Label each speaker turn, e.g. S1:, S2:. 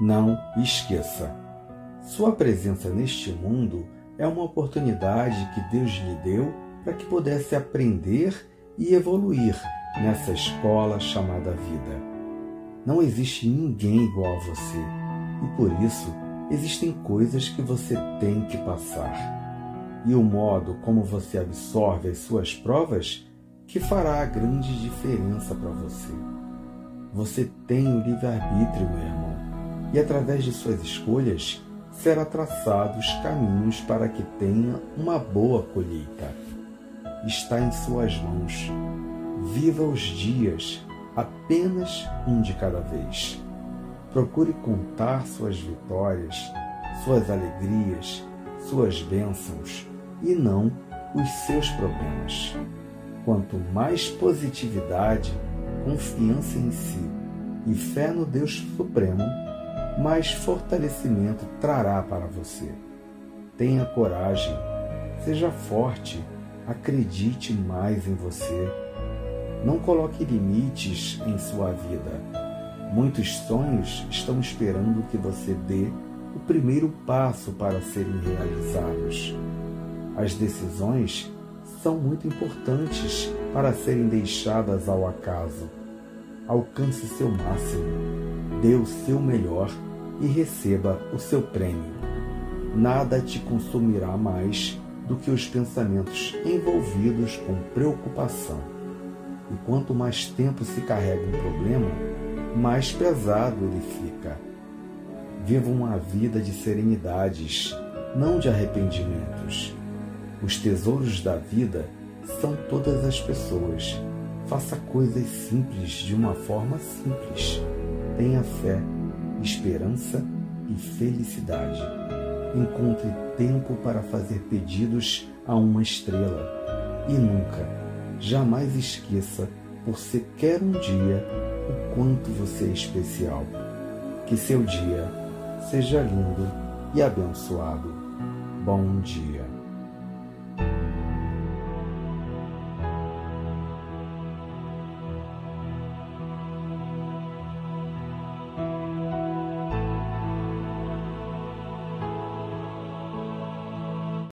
S1: Não esqueça: sua presença neste mundo é uma oportunidade que Deus lhe deu para que pudesse aprender e evoluir nessa escola chamada vida. Não existe ninguém igual a você e por isso existem coisas que você tem que passar. E o modo como você absorve as suas provas que fará a grande diferença para você. Você tem o livre-arbítrio, meu e através de suas escolhas será traçados caminhos para que tenha uma boa colheita. Está em suas mãos. Viva os dias, apenas um de cada vez. Procure contar suas vitórias, suas alegrias, suas bênçãos e não os seus problemas. Quanto mais positividade, confiança em si e fé no Deus Supremo, mais fortalecimento trará para você. Tenha coragem, seja forte, acredite mais em você. Não coloque limites em sua vida. Muitos sonhos estão esperando que você dê o primeiro passo para serem realizados. As decisões são muito importantes para serem deixadas ao acaso. Alcance seu máximo, dê o seu melhor e receba o seu prêmio. Nada te consumirá mais do que os pensamentos envolvidos com preocupação. E quanto mais tempo se carrega um problema, mais pesado ele fica. Viva uma vida de serenidades, não de arrependimentos. Os tesouros da vida são todas as pessoas. Faça coisas simples de uma forma simples. Tenha fé, esperança e felicidade. Encontre tempo para fazer pedidos a uma estrela. E nunca, jamais esqueça, por sequer um dia, o quanto você é especial. Que seu dia seja lindo e abençoado. Bom dia.